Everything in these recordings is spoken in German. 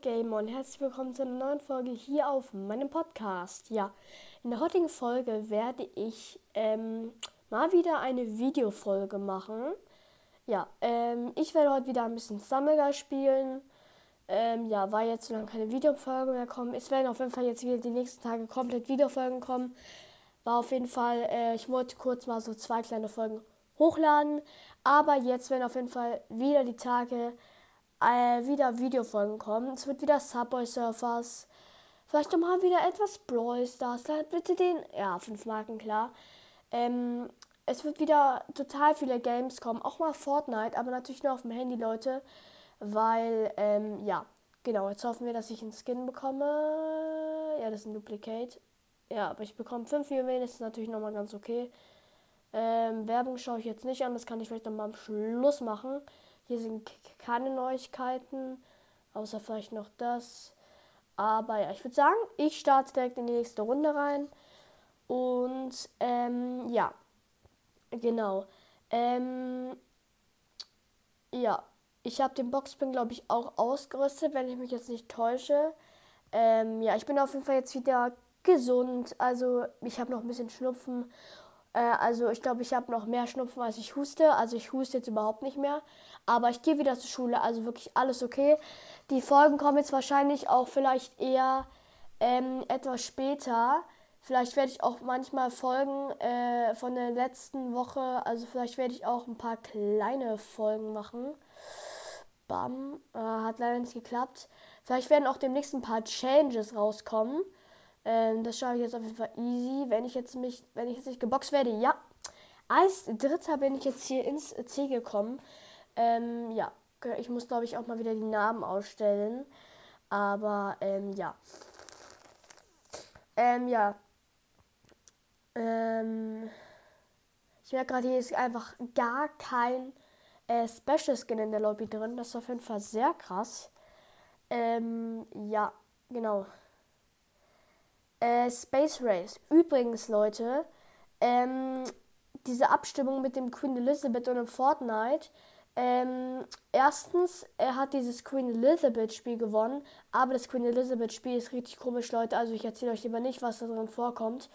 Gamer und herzlich willkommen zu einer neuen Folge hier auf meinem Podcast. Ja, in der heutigen Folge werde ich ähm, mal wieder eine Videofolge machen. Ja, ähm, ich werde heute wieder ein bisschen Summer spielen. Ähm, ja, weil jetzt so lange keine Videofolge mehr kommen. Es werden auf jeden Fall jetzt wieder die nächsten Tage komplett Videofolgen kommen. War auf jeden Fall, äh, ich wollte kurz mal so zwei kleine Folgen hochladen. Aber jetzt werden auf jeden Fall wieder die Tage äh, wieder Videofolgen kommen. Es wird wieder Subway Surfers. Vielleicht nochmal wieder etwas Brawl Stars. Bitte den. Ja, 5 Marken, klar. Ähm, es wird wieder total viele Games kommen. Auch mal Fortnite, aber natürlich nur auf dem Handy, Leute. Weil, ähm, ja, genau. Jetzt hoffen wir, dass ich einen Skin bekomme. Ja, das ist ein Duplicate. Ja, aber ich bekomme 5 Juwelen. Das ist natürlich nochmal ganz okay. Ähm, Werbung schaue ich jetzt nicht an. Das kann ich vielleicht nochmal am Schluss machen. Hier sind keine Neuigkeiten, außer vielleicht noch das. Aber ja, ich würde sagen, ich starte direkt in die nächste Runde rein. Und ähm, ja, genau. Ähm, ja, ich habe den Boxspin, glaube ich, auch ausgerüstet, wenn ich mich jetzt nicht täusche. Ähm, ja, ich bin auf jeden Fall jetzt wieder gesund. Also ich habe noch ein bisschen Schnupfen äh, also ich glaube, ich habe noch mehr Schnupfen, als ich huste. Also ich huste jetzt überhaupt nicht mehr. Aber ich gehe wieder zur Schule, also wirklich alles okay. Die Folgen kommen jetzt wahrscheinlich auch vielleicht eher ähm, etwas später. Vielleicht werde ich auch manchmal Folgen äh, von der letzten Woche, also vielleicht werde ich auch ein paar kleine Folgen machen. Bam, äh, hat leider nicht geklappt. Vielleicht werden auch demnächst ein paar Changes rauskommen. Ähm, das schaue ich jetzt auf jeden Fall easy. Wenn ich jetzt mich, wenn ich jetzt nicht geboxt werde, ja. Als Dritter bin ich jetzt hier ins C gekommen. Ähm, ja, ich muss glaube ich auch mal wieder die Namen ausstellen. Aber ähm, ja. Ähm, ja. Ähm, ich merke gerade, hier ist einfach gar kein äh, Special Skin in der Lobby drin. Das ist auf jeden Fall sehr krass. Ähm, ja, genau. Äh, Space Race. Übrigens, Leute, ähm, diese Abstimmung mit dem Queen Elizabeth und dem Fortnite. Ähm, erstens, er hat dieses Queen Elizabeth Spiel gewonnen, aber das Queen Elizabeth Spiel ist richtig komisch, Leute. Also ich erzähle euch lieber nicht, was da drin vorkommt.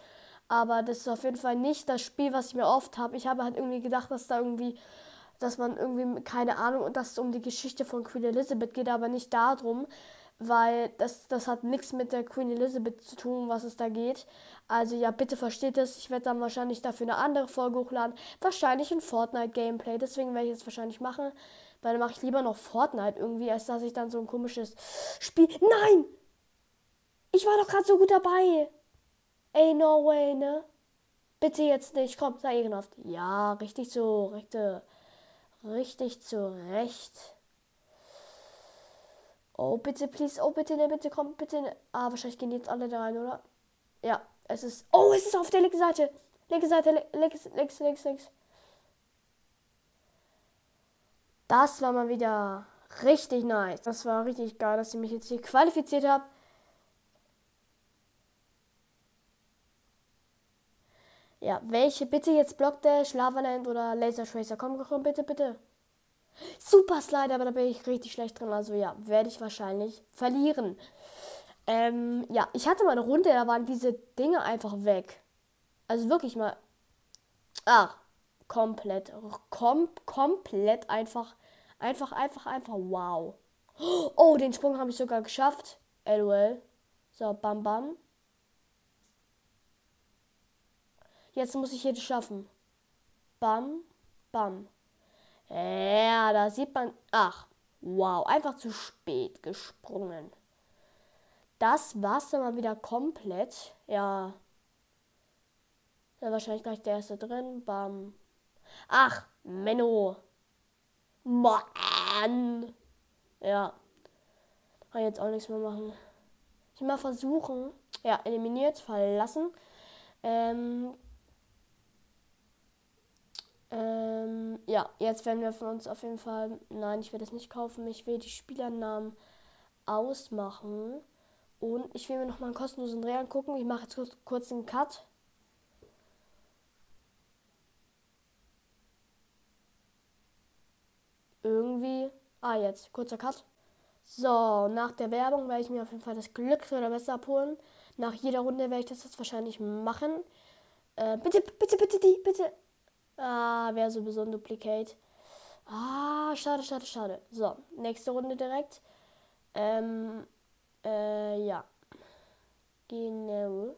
Aber das ist auf jeden Fall nicht das Spiel, was ich mir oft habe. Ich habe halt irgendwie gedacht, dass da irgendwie, dass man irgendwie, keine Ahnung, und dass es um die Geschichte von Queen Elizabeth geht, aber nicht darum weil das, das hat nichts mit der Queen Elizabeth zu tun, was es da geht. Also ja, bitte versteht es. Ich werde dann wahrscheinlich dafür eine andere Folge hochladen. Wahrscheinlich ein Fortnite-Gameplay. Deswegen werde ich es wahrscheinlich machen. Weil dann mache ich lieber noch Fortnite irgendwie, als dass ich dann so ein komisches Spiel. Nein! Ich war doch gerade so gut dabei. Ey, no way, ne? Bitte jetzt nicht. Komm, sei ehrenhaft. Ja, richtig so. Richtig, richtig zurecht. Oh, bitte, please. Oh, bitte, ne, bitte, komm, bitte. Ne. Ah, wahrscheinlich gehen jetzt alle da rein, oder? Ja, es ist. Oh, es ist auf der linken Seite. Linke Seite, links, links, links, links. Das war mal wieder richtig nice. Das war richtig geil, dass ich mich jetzt hier qualifiziert habe. Ja, welche bitte jetzt Block Dash, Lavaland oder Laser Tracer? Komm, komm, bitte, bitte. Super Slide, aber da bin ich richtig schlecht drin. Also ja, werde ich wahrscheinlich verlieren. Ähm, ja, ich hatte mal eine Runde, da waren diese Dinge einfach weg. Also wirklich mal. Ach, komplett. Kom komplett einfach. Einfach, einfach, einfach. Wow. Oh, den Sprung habe ich sogar geschafft. LOL. So, bam, bam. Jetzt muss ich hier schaffen. Bam, bam. Ja, da sieht man. Ach, wow, einfach zu spät gesprungen. Das war's dann mal wieder komplett. Ja. Da wahrscheinlich gleich der erste drin. Bam. Ach, Menno. Mann. Ja. Kann jetzt auch nichts mehr machen. Ich mal versuchen. Ja, eliminiert, verlassen. Ähm, ähm, ja, jetzt werden wir von uns auf jeden Fall. Nein, ich werde es nicht kaufen. Ich will die Spielernamen ausmachen. Und ich will mir noch mal einen kostenlosen Dreh angucken. Ich mache jetzt kurz, kurz einen Cut. Irgendwie. Ah, jetzt. Kurzer Cut. So, nach der Werbung werde ich mir auf jeden Fall das Glück oder besser abholen. Nach jeder Runde werde ich das jetzt wahrscheinlich machen. Äh, bitte, bitte, bitte, die, bitte. Ah, wäre sowieso ein Duplicate. Ah, schade, schade, schade. So, nächste Runde direkt. Ähm, äh, ja. Genau.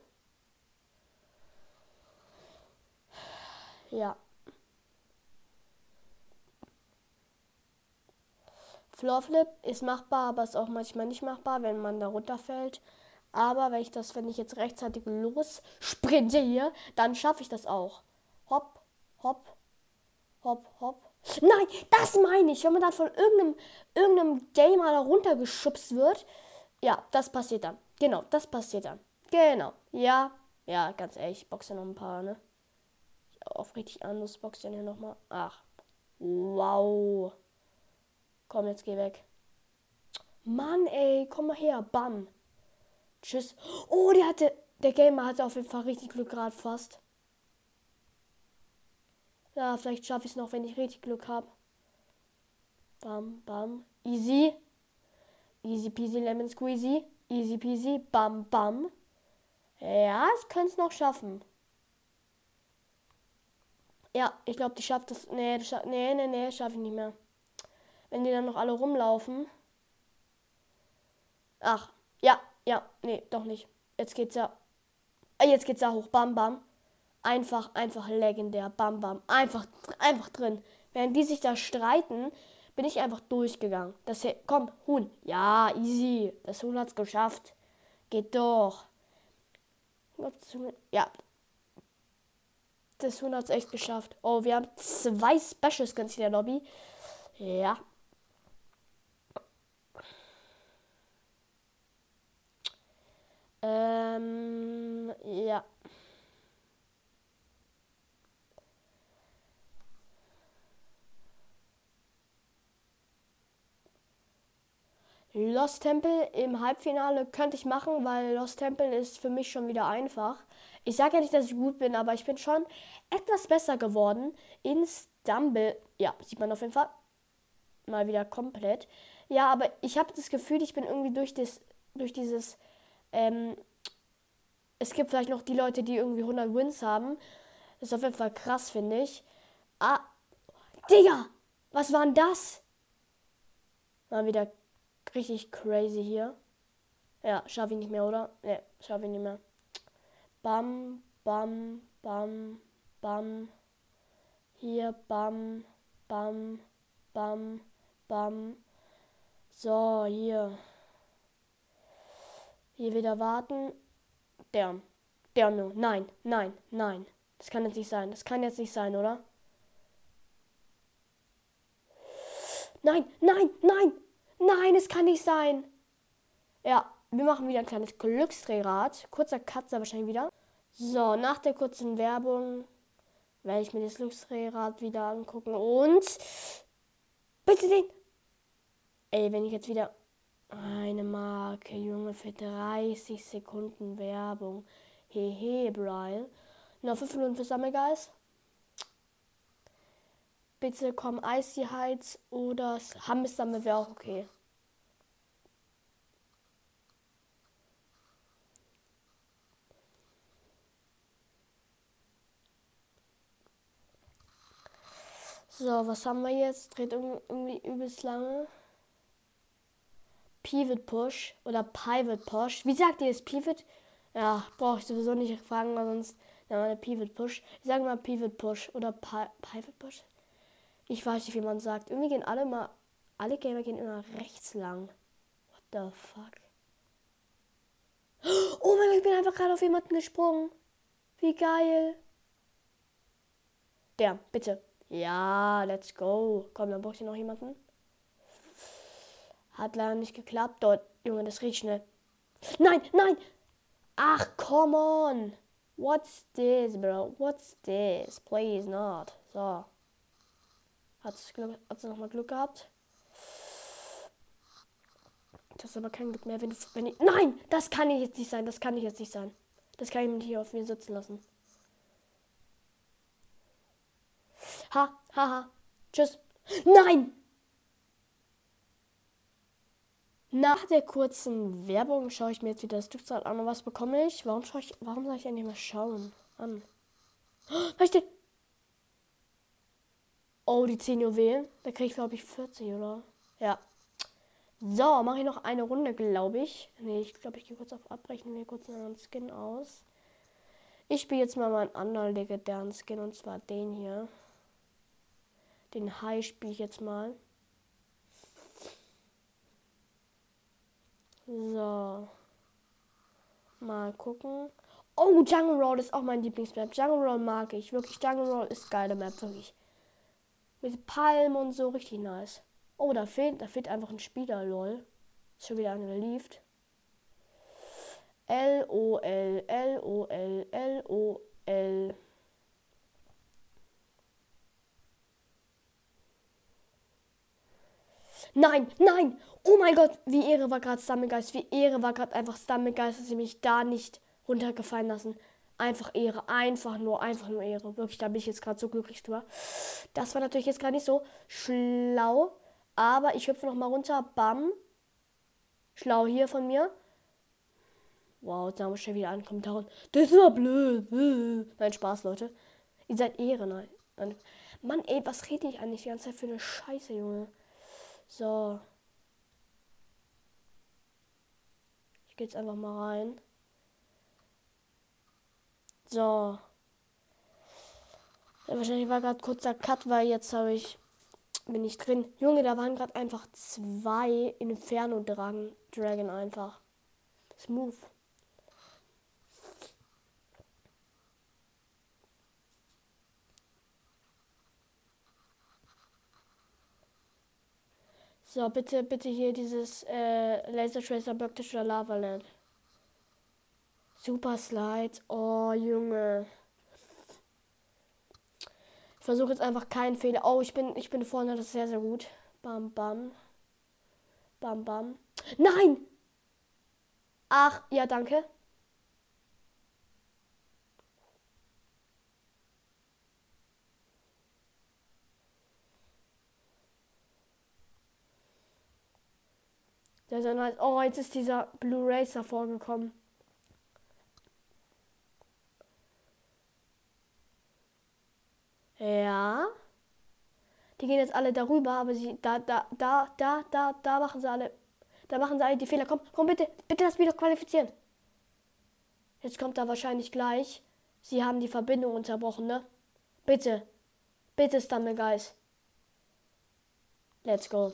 Ja. Floorflip ist machbar, aber ist auch manchmal nicht machbar, wenn man da runterfällt. Aber wenn ich das, wenn ich jetzt rechtzeitig los sprinte hier, dann schaffe ich das auch. Hopp, hopp, hopp, hopp. Nein, das meine ich. Wenn man dann von irgendeinem, irgendeinem Gamer da runtergeschubst wird. Ja, das passiert dann. Genau, das passiert dann. Genau. Ja, ja, ganz ehrlich, ich boxe noch ein paar, ne? Auf richtig anderes boxe hier nochmal. Ach. Wow. Komm, jetzt geh weg. Mann, ey, komm mal her. Bam. Tschüss. Oh, der hatte. Der Gamer hatte auf jeden Fall richtig Glück gerade fast. Ja, vielleicht schaffe ich es noch, wenn ich richtig Glück habe. Bam, bam. Easy. Easy peasy lemon squeezy. Easy peasy. Bam, bam. Ja, ich könnte es noch schaffen. Ja, ich glaube, die schafft das. Nee, das scha nee, nee, nee, schaffe ich nicht mehr. Wenn die dann noch alle rumlaufen. Ach, ja, ja, nee, doch nicht. Jetzt geht's ja. Äh, jetzt geht's ja hoch. Bam, bam. Einfach, einfach legendär. Bam, bam. Einfach, einfach drin. Während die sich da streiten, bin ich einfach durchgegangen. Das hier, komm, Huhn. Ja, easy. Das Huhn hat's geschafft. Geht doch. Ja. Das Huhn hat's echt geschafft. Oh, wir haben zwei Special Skins in der Lobby. Ja. Ähm, ja. Lost Temple im Halbfinale könnte ich machen, weil Lost Temple ist für mich schon wieder einfach. Ich sage ja nicht, dass ich gut bin, aber ich bin schon etwas besser geworden in Stumble. Ja, sieht man auf jeden Fall. Mal wieder komplett. Ja, aber ich habe das Gefühl, ich bin irgendwie durch, das, durch dieses ähm, es gibt vielleicht noch die Leute, die irgendwie 100 Wins haben. Das ist auf jeden Fall krass, finde ich. Ah, Digga, was war denn das? War wieder richtig crazy hier. Ja, schaffe ich nicht mehr, oder? Ne, schaffe ich nicht mehr. Bam, bam, bam, bam. Hier, bam, bam, bam, bam. So, hier. Hier wieder warten. Der. Der nur. Nein, nein, nein. Das kann jetzt nicht sein. Das kann jetzt nicht sein, oder? Nein, nein, nein. Nein, es kann nicht sein. Ja, wir machen wieder ein kleines Glücksdrehrad. Kurzer Katze wahrscheinlich wieder. So, nach der kurzen Werbung werde ich mir das Glücksdrehrad wieder angucken. Und bitte den. Ey, wenn ich jetzt wieder eine Marke, Junge, für 30 Sekunden Werbung. Hehe, Brian. Noch 5 Minuten für Sammelgeist. Bitte komm Icy Heights oder Hammersammel wäre auch okay. So, was haben wir jetzt? Dreht irgendwie übelst lange. Pivot Push oder Pivot Push. Wie sagt ihr es? Pivot? Ja, brauche ich sowieso nicht fragen, weil sonst ja, Pivot Push. Ich sage mal Pivot Push oder Pi Pivot Push. Ich weiß nicht, wie man sagt. Irgendwie gehen alle mal, alle Gamer gehen immer rechts lang. What the fuck? Oh mein Gott, ich bin einfach gerade auf jemanden gesprungen. Wie geil. Der, bitte. Ja, let's go. Komm, dann braucht ihr noch jemanden. Hat leider nicht geklappt. Dort, Junge, das riecht schnell. Nein, nein! Ach, come on! What's this, bro? What's this? Please not. So. Hat sie nochmal Glück gehabt? Das ist aber kein Glück mehr, wenn ich, wenn ich. Nein! Das kann ich jetzt nicht sein. Das kann ich jetzt nicht sein. Das kann ich nicht hier auf mir sitzen lassen. Ha, ha, ha. Tschüss. Nein! Nach der kurzen Werbung schaue ich mir jetzt wieder das Stückzahl an und was bekomme ich? Warum schaue ich, warum soll ich eigentlich mal schauen? An. Oh, steht. Oh, die 10 Juwelen. Da kriege ich, glaube ich, 40, oder? Ja. So, mache ich noch eine Runde, glaube ich. Ne, ich glaube, ich gehe kurz auf Abbrechen, mir kurz einen anderen Skin aus. Ich spiele jetzt mal meinen anderen legendären Skin und zwar den hier. Den High spiele ich jetzt mal. So. Mal gucken. Oh, Jungle Roll ist auch mein Lieblingsmap. Jungle Roll mag ich. Wirklich, Jungle Roll ist geile Map, wirklich. Mit Palmen und so, richtig nice. Oh, da fehlt, da fehlt einfach ein Spieler, lol. Ist schon wieder einer lieft. L-O-L, L-O-L, L-O-L. Nein, nein! Oh mein Gott, wie Ehre war gerade Stammegeist. Wie Ehre war gerade einfach Stammegeist, dass sie mich da nicht runtergefallen lassen. Einfach Ehre. Einfach nur, einfach nur Ehre. Wirklich, da bin ich jetzt gerade so glücklich drüber. Das war natürlich jetzt gar nicht so schlau. Aber ich hüpfe noch mal runter. Bam. Schlau hier von mir. Wow, jetzt haben wir schon wieder einen Kommentar. Das war blöd. Nein, Spaß, Leute. Ihr seid Ehre, nein. Mann, ey, was rede ich eigentlich die ganze Zeit für eine Scheiße, Junge? So. Ich gehe jetzt einfach mal rein. So. Ja, wahrscheinlich war gerade kurzer Cut, weil jetzt habe ich bin ich drin. Junge, da waren gerade einfach zwei Inferno Dragon, Dragon einfach. Smooth. So, bitte, bitte hier dieses äh, Laser Tracer Böcktischer Lava Land. Super Slides. Oh, Junge. Ich versuche jetzt einfach keinen Fehler. Oh, ich bin, ich bin vorne, das ist sehr, sehr gut. Bam, bam. Bam, bam. Nein! Ach, ja, danke. Der dann halt, oh, jetzt ist dieser Blue Racer vorgekommen. Ja. Die gehen jetzt alle darüber, aber sie, da, da, da, da, da, da machen sie alle, da machen sie alle die Fehler. Komm, komm bitte, bitte lass mich doch qualifizieren. Jetzt kommt da wahrscheinlich gleich. Sie haben die Verbindung unterbrochen, ne? Bitte. Bitte, Stamme Guys. Let's go.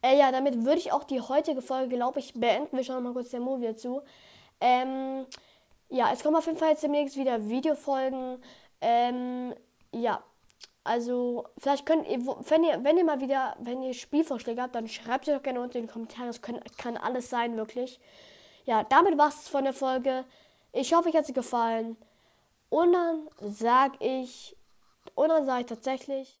Äh, ja, damit würde ich auch die heutige Folge, glaube ich, beenden. Wir schauen mal kurz der Movie zu. Ähm, ja, es kommen auf jeden Fall jetzt demnächst wieder Videofolgen. Ähm, ja, also vielleicht könnt ihr, wenn ihr, wenn ihr mal wieder, wenn ihr Spielvorschläge habt, dann schreibt sie doch gerne unten in die Kommentare. Es kann, kann alles sein, wirklich. Ja, damit war es von der Folge. Ich hoffe, euch hat sie gefallen. Und dann sage ich, und dann sage ich tatsächlich.